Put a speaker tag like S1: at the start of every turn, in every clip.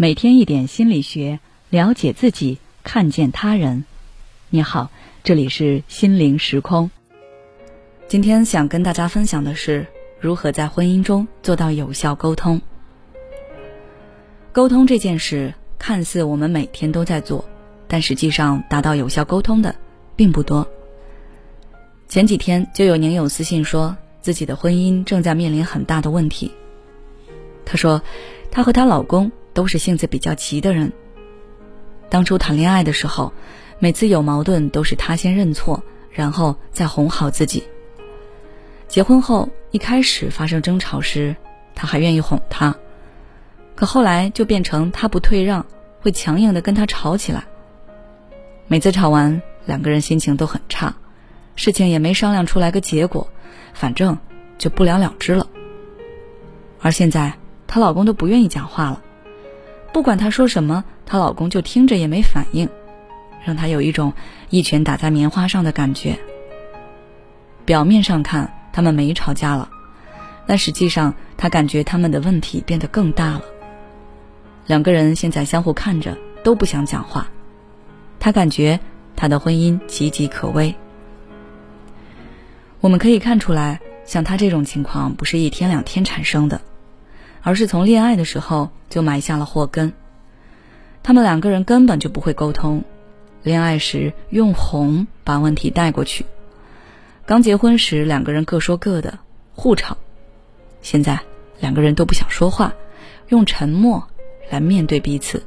S1: 每天一点心理学，了解自己，看见他人。你好，这里是心灵时空。今天想跟大家分享的是如何在婚姻中做到有效沟通。沟通这件事看似我们每天都在做，但实际上达到有效沟通的并不多。前几天就有宁友私信说自己的婚姻正在面临很大的问题。她说，她和她老公。都是性子比较急的人。当初谈恋爱的时候，每次有矛盾都是他先认错，然后再哄好自己。结婚后，一开始发生争吵时，他还愿意哄他，可后来就变成他不退让，会强硬的跟他吵起来。每次吵完，两个人心情都很差，事情也没商量出来个结果，反正就不了了之了。而现在，她老公都不愿意讲话了。不管她说什么，她老公就听着也没反应，让她有一种一拳打在棉花上的感觉。表面上看他们没吵架了，但实际上她感觉他们的问题变得更大了。两个人现在相互看着都不想讲话，她感觉她的婚姻岌岌可危。我们可以看出来，像她这种情况不是一天两天产生的。而是从恋爱的时候就埋下了祸根。他们两个人根本就不会沟通，恋爱时用哄把问题带过去，刚结婚时两个人各说各的，互吵。现在两个人都不想说话，用沉默来面对彼此。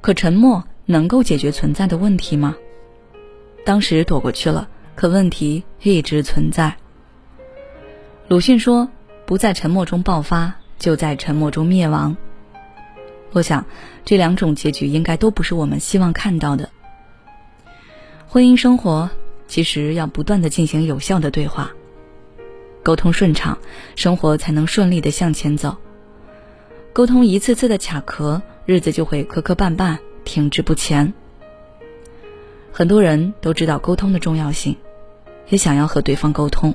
S1: 可沉默能够解决存在的问题吗？当时躲过去了，可问题一直存在。鲁迅说。不在沉默中爆发，就在沉默中灭亡。我想，这两种结局应该都不是我们希望看到的。婚姻生活其实要不断的进行有效的对话，沟通顺畅，生活才能顺利的向前走。沟通一次次的卡壳，日子就会磕磕绊绊，停滞不前。很多人都知道沟通的重要性，也想要和对方沟通。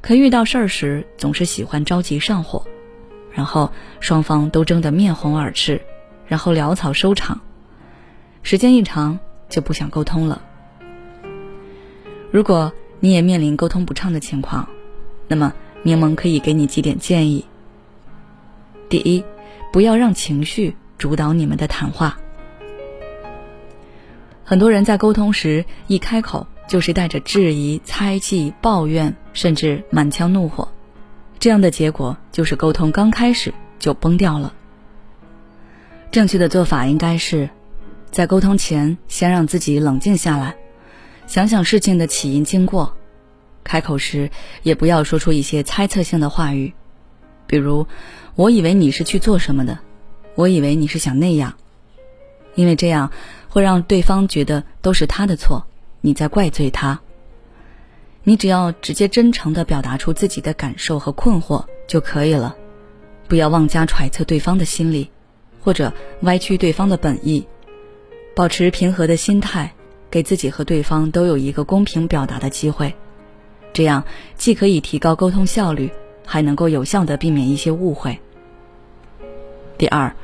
S1: 可遇到事儿时，总是喜欢着急上火，然后双方都争得面红耳赤，然后潦草收场。时间一长，就不想沟通了。如果你也面临沟通不畅的情况，那么柠檬可以给你几点建议。第一，不要让情绪主导你们的谈话。很多人在沟通时一开口。就是带着质疑、猜忌、抱怨，甚至满腔怒火，这样的结果就是沟通刚开始就崩掉了。正确的做法应该是，在沟通前先让自己冷静下来，想想事情的起因经过，开口时也不要说出一些猜测性的话语，比如“我以为你是去做什么的”，“我以为你是想那样”，因为这样会让对方觉得都是他的错。你在怪罪他。你只要直接真诚的表达出自己的感受和困惑就可以了，不要妄加揣测对方的心理，或者歪曲对方的本意，保持平和的心态，给自己和对方都有一个公平表达的机会，这样既可以提高沟通效率，还能够有效的避免一些误会。第二，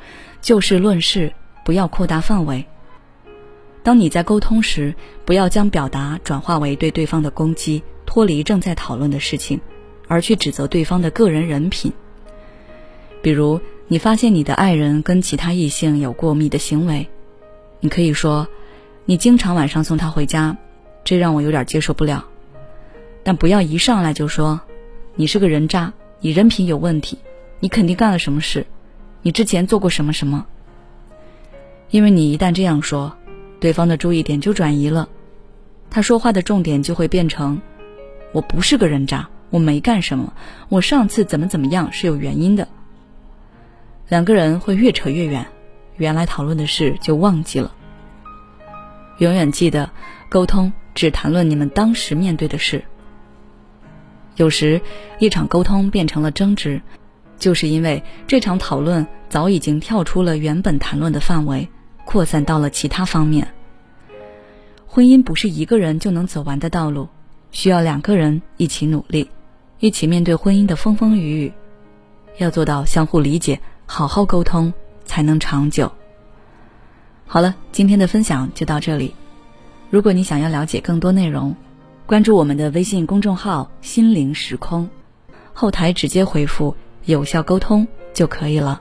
S1: 就事论事，不要扩大范围。当你在沟通时，不要将表达转化为对对方的攻击，脱离正在讨论的事情，而去指责对方的个人人品。比如，你发现你的爱人跟其他异性有过密的行为，你可以说：“你经常晚上送他回家，这让我有点接受不了。”但不要一上来就说：“你是个人渣，你人品有问题，你肯定干了什么事，你之前做过什么什么。”因为你一旦这样说，对方的注意点就转移了，他说话的重点就会变成：“我不是个人渣，我没干什么，我上次怎么怎么样是有原因的。”两个人会越扯越远，原来讨论的事就忘记了。永远记得，沟通只谈论你们当时面对的事。有时，一场沟通变成了争执，就是因为这场讨论早已经跳出了原本谈论的范围。扩散到了其他方面。婚姻不是一个人就能走完的道路，需要两个人一起努力，一起面对婚姻的风风雨雨。要做到相互理解、好好沟通、才能长久。好了，今天的分享就到这里。如果你想要了解更多内容，关注我们的微信公众号“心灵时空”，后台直接回复“有效沟通”就可以了。